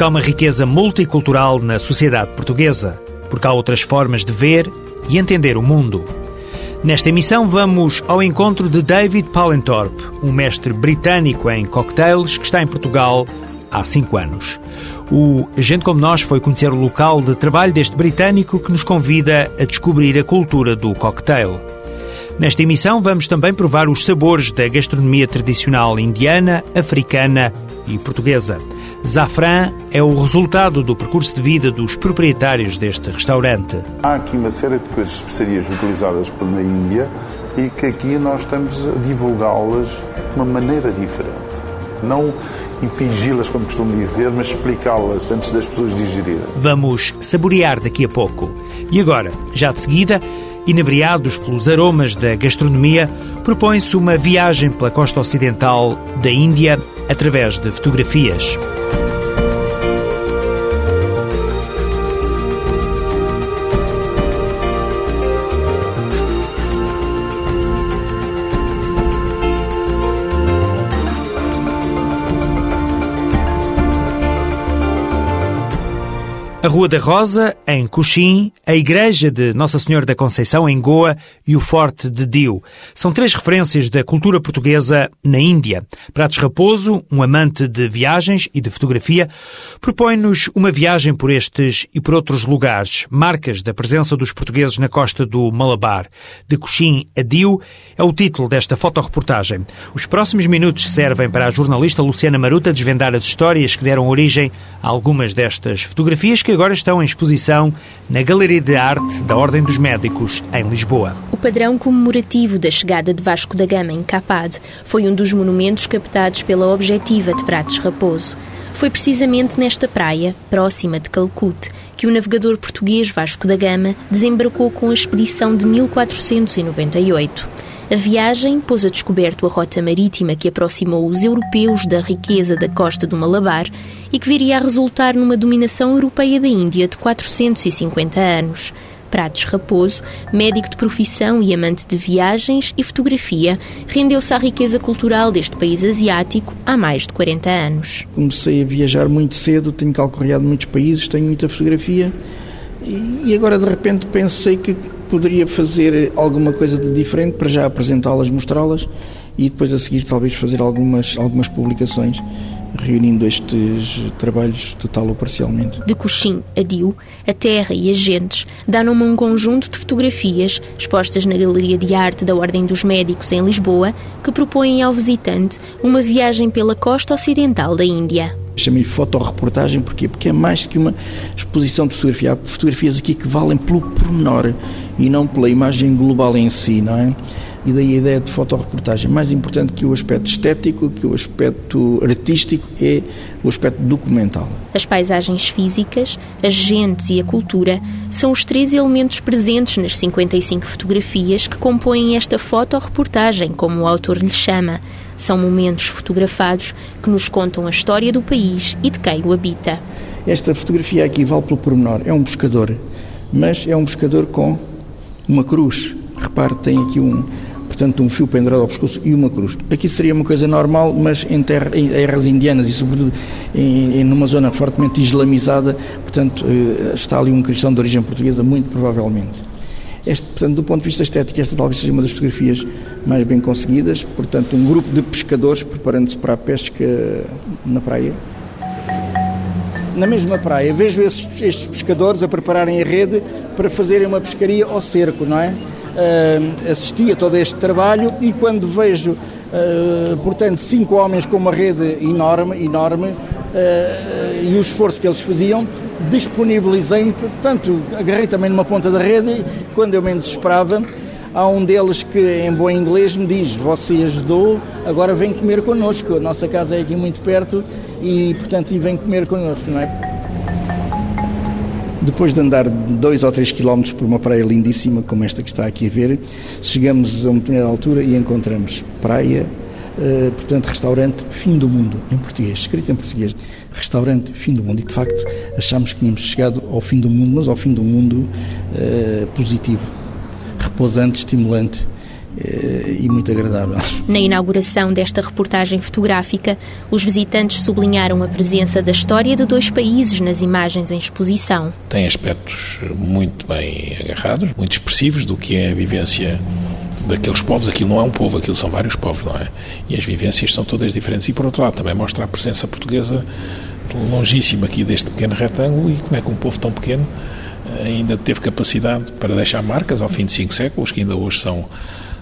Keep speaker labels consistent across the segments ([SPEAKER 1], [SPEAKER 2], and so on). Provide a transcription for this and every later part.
[SPEAKER 1] porque há uma riqueza multicultural na sociedade portuguesa, porque há outras formas de ver e entender o mundo. Nesta emissão vamos ao encontro de David Palenthorpe, um mestre britânico em cocktails que está em Portugal há cinco anos. O Gente Como Nós foi conhecer o local de trabalho deste britânico que nos convida a descobrir a cultura do cocktail. Nesta emissão vamos também provar os sabores da gastronomia tradicional indiana, africana e portuguesa. Zafran é o resultado do percurso de vida dos proprietários deste restaurante.
[SPEAKER 2] Há aqui uma série de coisas, especiarias utilizadas na Índia e que aqui nós estamos a divulgá-las de uma maneira diferente. Não impingi-las, como costumo dizer, mas explicá-las antes das pessoas digerirem.
[SPEAKER 1] Vamos saborear daqui a pouco. E agora, já de seguida, inebriados pelos aromas da gastronomia, propõe-se uma viagem pela costa ocidental da Índia através de fotografias. A Rua da Rosa, em Coxim, a Igreja de Nossa Senhora da Conceição, em Goa, e o Forte de Dio. São três referências da cultura portuguesa na Índia. Pratos Raposo, um amante de viagens e de fotografia, propõe-nos uma viagem por estes e por outros lugares, marcas da presença dos portugueses na costa do Malabar. De Coxim a Dio é o título desta fotoreportagem. Os próximos minutos servem para a jornalista Luciana Maruta desvendar as histórias que deram origem a algumas destas fotografias que que agora estão em exposição na Galeria de Arte da Ordem dos Médicos, em Lisboa.
[SPEAKER 3] O padrão comemorativo da chegada de Vasco da Gama em Capade foi um dos monumentos captados pela Objetiva de Pratos Raposo. Foi precisamente nesta praia, próxima de Calcute, que o navegador português Vasco da Gama desembarcou com a expedição de 1498. A viagem pôs a descoberto a rota marítima que aproximou os europeus da riqueza da costa do Malabar e que viria a resultar numa dominação europeia da Índia de 450 anos. Pratos Raposo, médico de profissão e amante de viagens e fotografia, rendeu-se à riqueza cultural deste país asiático há mais de 40 anos.
[SPEAKER 4] Comecei a viajar muito cedo, tenho calcorreado muitos países, tenho muita fotografia e agora de repente pensei que poderia fazer alguma coisa de diferente para já apresentá-las, mostrá-las e depois a seguir talvez fazer algumas, algumas publicações reunindo estes trabalhos total ou parcialmente.
[SPEAKER 3] De Coxim a Dio, a terra e as gentes dão-me um conjunto de fotografias expostas na Galeria de Arte da Ordem dos Médicos em Lisboa que propõem ao visitante uma viagem pela costa ocidental da Índia.
[SPEAKER 4] Chamei fotoreportagem porquê? porque é mais que uma exposição de fotografia. Há fotografias aqui que valem pelo pormenor e não pela imagem global em si, não é? E daí a ideia de fotoreportagem. Mais importante que o aspecto estético, que o aspecto artístico, é o aspecto documental.
[SPEAKER 3] As paisagens físicas, as gentes e a cultura são os três elementos presentes nas 55 fotografias que compõem esta fotoreportagem, como o autor lhe chama. São momentos fotografados que nos contam a história do país e de quem o habita.
[SPEAKER 4] Esta fotografia aqui vale pelo pormenor. É um pescador, mas é um pescador com uma cruz. Repare, tem aqui um, portanto, um fio pendurado ao pescoço e uma cruz. Aqui seria uma coisa normal, mas em, terra, em terras indianas e, sobretudo, em, em numa zona fortemente islamizada, portanto, eh, está ali um cristão de origem portuguesa, muito provavelmente. Este, portanto, do ponto de vista estético, esta talvez seja uma das fotografias mais bem conseguidas. Portanto, um grupo de pescadores preparando-se para a pesca na praia. Na mesma praia, vejo estes, estes, pescadores a prepararem a rede para fazerem uma pescaria ao cerco, não é? Uh, assisti a todo este trabalho e quando vejo, uh, portanto, cinco homens com uma rede enorme, enorme, uh, e o esforço que eles faziam, disponibilizei-me, portanto, agarrei também numa ponta da rede e quando eu me desesperava, há um deles que em bom inglês me diz, você ajudou, agora vem comer connosco, a nossa casa é aqui muito perto e, portanto, e vem comer connosco, não é? Depois de andar dois ou três quilómetros por uma praia lindíssima como esta que está aqui a ver, chegamos a uma determinada altura e encontramos praia, uh, portanto, restaurante Fim do Mundo, em português, escrito em português, restaurante Fim do Mundo. E, de facto, achámos que tínhamos chegado ao fim do mundo, mas ao fim do mundo uh, positivo, repousante, estimulante eh, e muito agradável.
[SPEAKER 3] Na inauguração desta reportagem fotográfica, os visitantes sublinharam a presença da história de dois países nas imagens em exposição.
[SPEAKER 5] Tem aspectos muito bem agarrados, muito expressivos do que é a vivência daqueles povos. Aquilo não é um povo, aquilo são vários povos, não é? E as vivências são todas diferentes. E, por outro lado, também mostra a presença portuguesa longíssima aqui deste pequeno retângulo e como é que um povo tão pequeno ainda teve capacidade para deixar marcas ao fim de cinco séculos, que ainda hoje são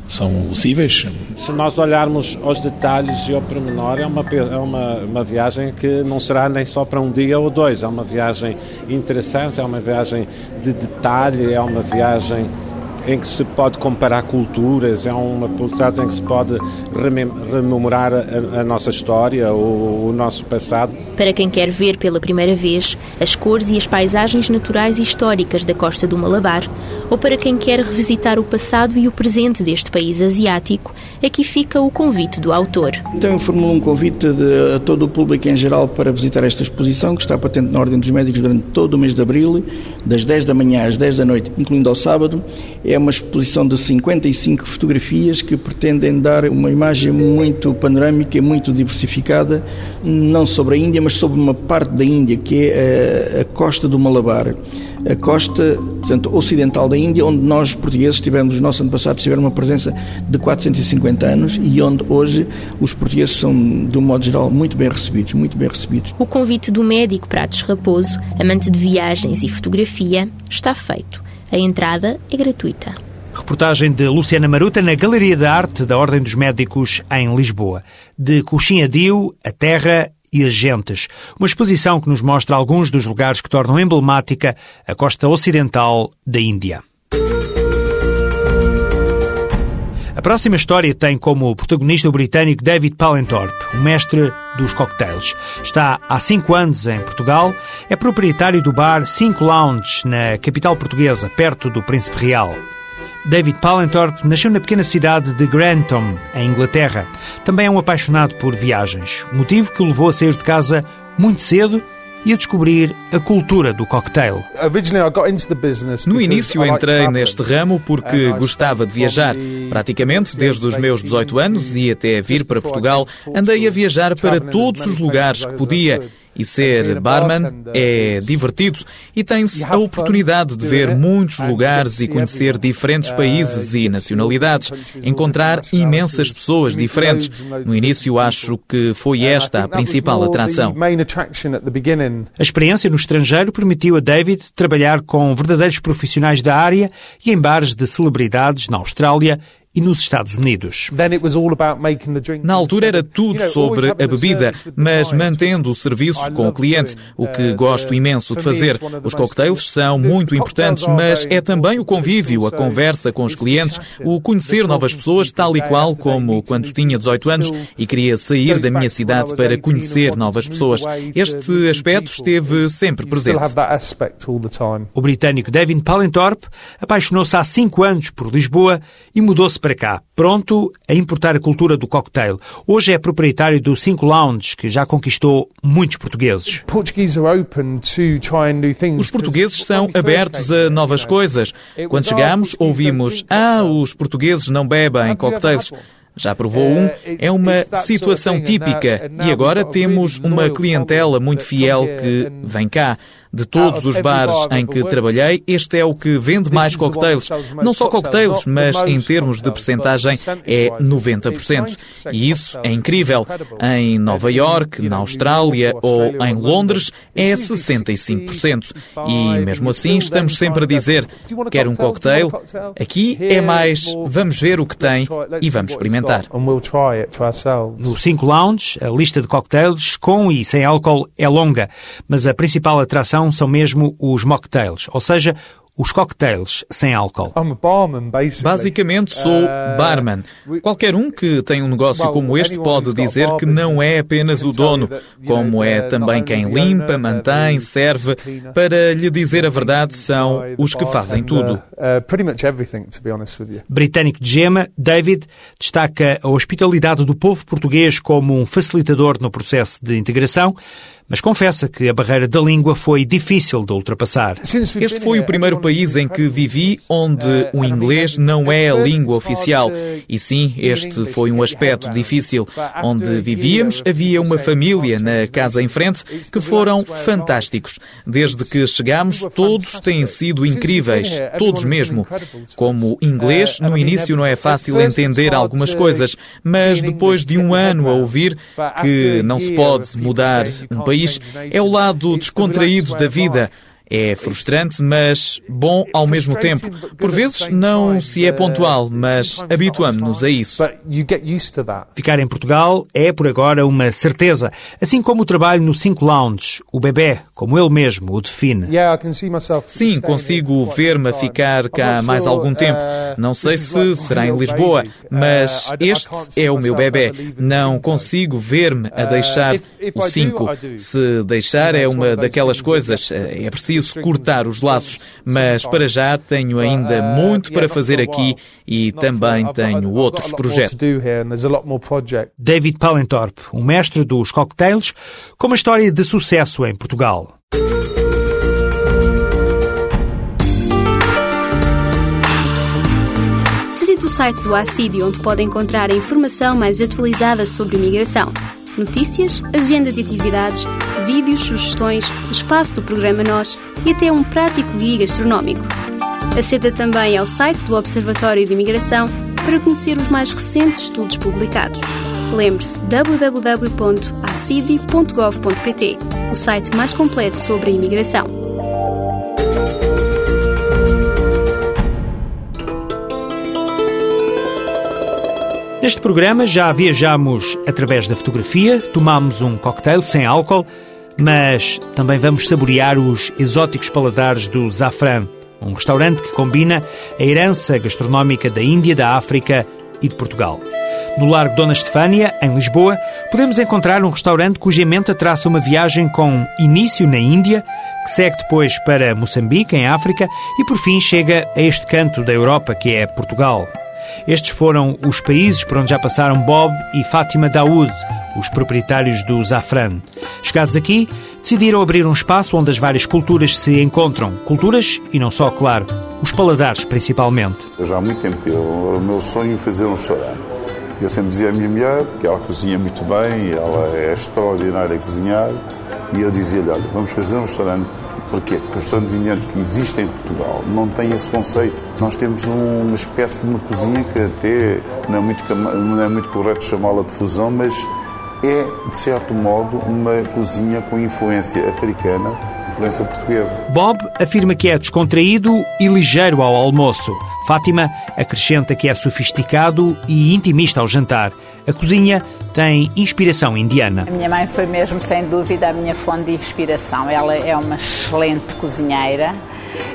[SPEAKER 5] são possíveis.
[SPEAKER 6] Se nós olharmos aos detalhes e ao pormenor, é uma, é uma, uma viagem que não será nem só para um dia ou dois, é uma viagem interessante, é uma viagem de detalhe, é uma viagem em que se pode comparar culturas, é uma publicidade em que se pode rememorar a, a nossa história, o, o, nosso passado.
[SPEAKER 3] Para quem quer ver pela primeira vez as cores e as paisagens naturais e históricas da costa do Malabar, ou para quem quer revisitar o passado e o presente deste país asiático, aqui fica o convite do autor.
[SPEAKER 4] Então eu formulo um convite de, a todo o público em geral para visitar esta exposição, que está patente na Ordem dos Médicos durante todo o mês de abril, das 10 da manhã às 10 da noite, incluindo ao sábado. É uma exposição de 55 fotografias que pretendem dar uma imagem muito panorâmica e muito diversificada, não sobre a Índia, mas sobre uma parte da Índia, que é a, a costa do Malabar. A costa, portanto, ocidental da Índia, onde nós, portugueses, tivemos, os nossos antepassados tiveram uma presença de 450 anos e onde hoje os portugueses são, de um modo geral, muito bem recebidos, muito bem recebidos.
[SPEAKER 3] O convite do médico Pratos Raposo, amante de viagens e fotografia, está feito. A entrada é gratuita.
[SPEAKER 1] Reportagem de Luciana Maruta na Galeria de Arte da Ordem dos Médicos em Lisboa. De Coxinha Dio, a Terra e as Gentes. Uma exposição que nos mostra alguns dos lugares que tornam emblemática a costa ocidental da Índia. A próxima história tem como protagonista o britânico David Palenthorpe, o mestre dos cocktails. Está há cinco anos em Portugal, é proprietário do bar Cinco Lounge, na capital portuguesa, perto do Príncipe Real. David Palenthorpe nasceu na pequena cidade de Grantham, em Inglaterra. Também é um apaixonado por viagens, motivo que o levou a sair de casa muito cedo e a descobrir a cultura do cocktail.
[SPEAKER 7] No início entrei neste ramo porque gostava de viajar. Praticamente desde os meus 18 anos e até vir para Portugal, andei a viajar para todos os lugares que podia e ser barman é divertido. E tem-se a oportunidade de ver muitos lugares e conhecer diferentes países e nacionalidades, encontrar imensas pessoas diferentes. No início, acho que foi esta a principal atração.
[SPEAKER 1] A experiência no estrangeiro permitiu a David trabalhar com verdadeiros profissionais da área e em bares de celebridades na Austrália e nos Estados Unidos.
[SPEAKER 7] Na altura era tudo sobre a bebida, mas mantendo o serviço com o cliente, o que uh, gosto imenso de fazer. Os cocktails são muito importantes, mas é também o convívio, a conversa com os clientes, o conhecer novas pessoas, tal e qual como quando tinha 18 anos e queria sair da minha cidade para conhecer novas pessoas. Este aspecto esteve sempre presente.
[SPEAKER 1] O britânico David Palenthorpe apaixonou-se há cinco anos por Lisboa e mudou-se para cá, pronto a importar a cultura do cocktail. Hoje é proprietário do Cinco Lounge, que já conquistou muitos portugueses.
[SPEAKER 7] Os portugueses são abertos a novas coisas. Quando chegamos, ouvimos: Ah, os portugueses não bebem cocktails. Já provou um? É uma situação típica e agora temos uma clientela muito fiel que vem cá. De todos os bares em que trabalhei, este é o que vende mais cocktails. Não só cocktails, mas em termos de percentagem é 90%. E isso é incrível. Em Nova York, na Austrália ou em Londres é 65%. E mesmo assim estamos sempre a dizer: quer um cocktail? Aqui é mais vamos ver o que tem e vamos experimentar.
[SPEAKER 1] No 5 Lounge, a lista de cocktails com e sem álcool é longa, mas a principal atração são mesmo os mocktails, ou seja, os cocktails sem álcool.
[SPEAKER 7] Basicamente sou
[SPEAKER 8] Uh,
[SPEAKER 7] barman. Qualquer um que tem um negócio como este pode dizer que não é apenas o dono, como é também quem limpa, mantém, serve. Para lhe dizer a verdade, são os que fazem tudo.
[SPEAKER 1] Britânico de gema, David destaca a hospitalidade do povo português como um facilitador no processo de integração, mas confessa que a barreira da língua foi difícil de ultrapassar.
[SPEAKER 7] Este foi o primeiro país em que vivi onde o inglês não é a língua oficial. E sim, este foi um aspecto difícil. Onde vivíamos, havia uma família na casa em frente que foram fantásticos. Desde que chegámos, todos têm sido incríveis. Todos mesmo. Como inglês, no início não é fácil entender algumas coisas, mas depois de um ano a ouvir que não se pode mudar um país, é o lado descontraído da vida. É frustrante, mas bom ao mesmo tempo. Por vezes não se é pontual, mas habituamos-nos a isso.
[SPEAKER 1] Ficar em Portugal é, por agora, uma certeza, assim como o trabalho no 5 Lounge, o bebê, como ele mesmo o define.
[SPEAKER 7] Sim, consigo ver-me a ficar cá mais algum tempo. Não sei se será em Lisboa, mas este é o meu bebê. Não consigo ver-me a deixar o 5. Se deixar é uma daquelas coisas, é preciso cortar os laços, mas para já tenho ainda muito para fazer aqui e também tenho outros projetos.
[SPEAKER 1] David Palentorp, um mestre dos cocktails, com uma história de sucesso em Portugal.
[SPEAKER 9] Visite o site do ACID, onde pode encontrar a informação mais atualizada sobre imigração notícias, agenda de atividades, vídeos, sugestões, o espaço do programa Nós e até um prático guia gastronómico. Aceda também ao site do Observatório de Imigração para conhecer os mais recentes estudos publicados. Lembre-se www.acidi.gov.pt, o site mais completo sobre a imigração.
[SPEAKER 1] Neste programa já viajamos através da fotografia, tomamos um cocktail sem álcool, mas também vamos saborear os exóticos paladares do Zafran, um restaurante que combina a herança gastronómica da Índia, da África e de Portugal. No Largo Dona Estefânia, em Lisboa, podemos encontrar um restaurante cuja menta traça uma viagem com início na Índia, que segue depois para Moçambique, em África, e por fim chega a este canto da Europa, que é Portugal. Estes foram os países por onde já passaram Bob e Fátima Daoud, os proprietários do Zafran. Chegados aqui, decidiram abrir um espaço onde as várias culturas se encontram. Culturas e não só, claro, os paladares principalmente.
[SPEAKER 2] Eu já há muito tempo, eu, o meu sonho é fazer um restaurante. Eu sempre dizia à minha mulher que ela cozinha muito bem, ela é extraordinária a cozinhar, e eu dizia-lhe, olha, vamos fazer um restaurante Porquê? Porque os restaurantes que existem em Portugal não têm esse conceito. Nós temos uma espécie de uma cozinha que até não é muito, não é muito correto chamá-la de fusão, mas é, de certo modo, uma cozinha com influência africana, influência portuguesa.
[SPEAKER 1] Bob afirma que é descontraído e ligeiro ao almoço. Fátima acrescenta que é sofisticado e intimista ao jantar. A cozinha tem inspiração indiana.
[SPEAKER 10] A minha mãe foi mesmo, sem dúvida, a minha fonte de inspiração. Ela é uma excelente cozinheira,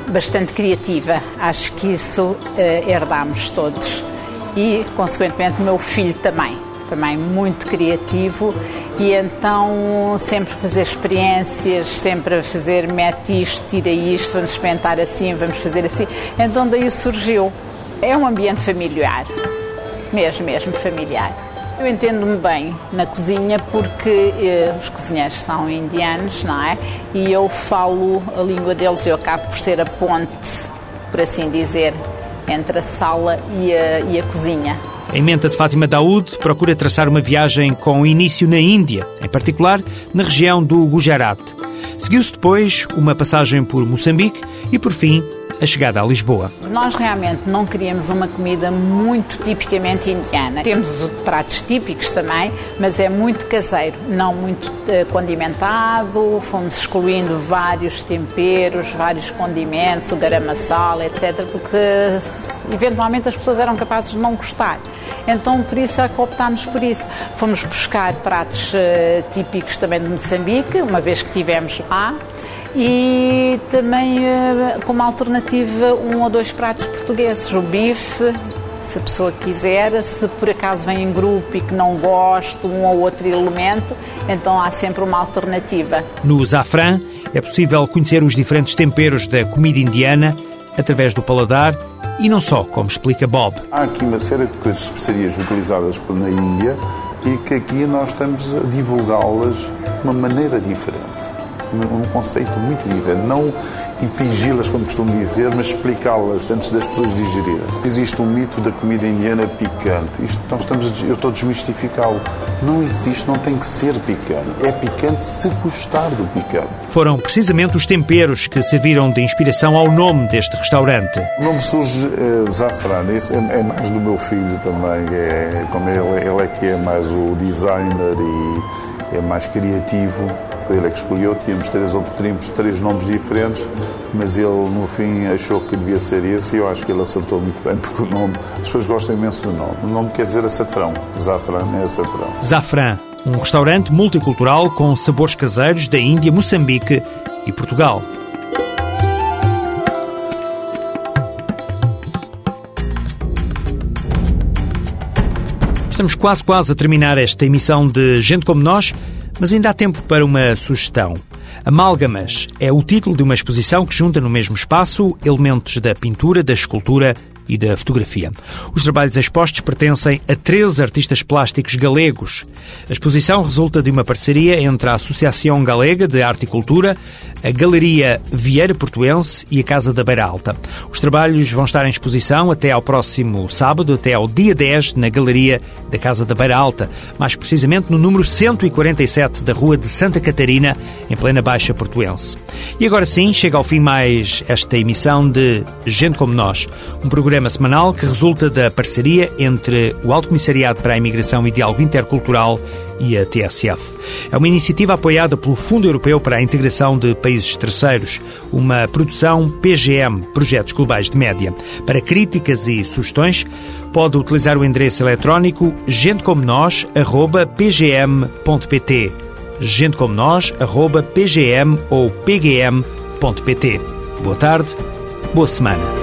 [SPEAKER 10] bastante criativa. Acho que isso uh, herdamos todos. E, consequentemente, o meu filho também. Também muito criativo e então sempre fazer experiências, sempre fazer mete isto, tira isto, vamos experimentar assim, vamos fazer assim. Então daí surgiu. É um ambiente familiar, mesmo, mesmo familiar. Eu entendo-me bem na cozinha porque eh, os cozinheiros são indianos, não é? E eu falo a língua deles, eu acabo por ser a ponte, por assim dizer, entre a sala e a, e a cozinha.
[SPEAKER 1] Em Menta de Fátima Daoud procura traçar uma viagem com início na Índia, em particular na região do Gujarat. Seguiu-se depois uma passagem por Moçambique e, por fim, a chegada a Lisboa.
[SPEAKER 10] Nós realmente não queríamos uma comida muito tipicamente indiana. Temos pratos típicos também, mas é muito caseiro, não muito uh, condimentado. Fomos excluindo vários temperos, vários condimentos, o garam masala, etc., porque eventualmente as pessoas eram capazes de não gostar. Então, por isso é que optámos por isso. Fomos buscar pratos uh, típicos também de Moçambique, uma vez que estivemos lá e também eh, como alternativa um ou dois pratos portugueses, o bife, se a pessoa quiser, se por acaso vem em grupo e que não gosta um ou outro elemento, então há sempre uma alternativa.
[SPEAKER 1] No Zafran é possível conhecer os diferentes temperos da comida indiana através do paladar e não só, como explica Bob.
[SPEAKER 2] Há aqui uma série de coisas, especiarias utilizadas na Índia e que aqui nós estamos a divulgá-las de uma maneira diferente um conceito muito diferente. Não impingi-las, como costumo dizer, mas explicá-las antes das pessoas digerirem. Existe um mito da comida indiana picante. Isto, nós estamos, eu estou a desmistificá-lo. Não existe, não tem que ser picante. É picante se gostar do picante.
[SPEAKER 1] Foram precisamente os temperos que serviram de inspiração ao nome deste restaurante.
[SPEAKER 2] O nome surge é, Zafran. Esse é, é, mais do meu filho também. É, como ele, ele é que é mais o designer e é mais criativo foi ele que escolheu, tínhamos três, tínhamos três nomes diferentes, mas ele no fim achou que devia ser esse e eu acho que ele acertou muito bem, porque o nome, as pessoas gostam imenso do nome. O nome quer dizer açafrão, Zafran é açafrão.
[SPEAKER 1] Zafran, um restaurante multicultural com sabores caseiros da Índia, Moçambique e Portugal. Estamos quase quase a terminar esta emissão de Gente Como Nós. Mas ainda há tempo para uma sugestão. Amálgamas é o título de uma exposição que junta no mesmo espaço elementos da pintura, da escultura e da fotografia. Os trabalhos expostos pertencem a 13 artistas plásticos galegos. A exposição resulta de uma parceria entre a Associação Galega de Arte e Cultura, a Galeria Vieira Portuense e a Casa da Beira Alta. Os trabalhos vão estar em exposição até ao próximo sábado, até ao dia 10, na Galeria da Casa da Beira Alta, mais precisamente no número 147 da Rua de Santa Catarina, em plena Baixa Portuense. E agora sim, chega ao fim mais esta emissão de Gente Como Nós, um programa semanal que resulta da parceria entre o Alto Comissariado para a Imigração e Diálogo Intercultural e a TSF. É uma iniciativa apoiada pelo Fundo Europeu para a Integração de Países Terceiros, uma produção PGM, Projetos Globais de Média. Para críticas e sugestões, pode utilizar o endereço eletrónico gentecomonos.pgm.pt gentecomonos.pgm ou pgm.pt. Boa tarde, boa semana.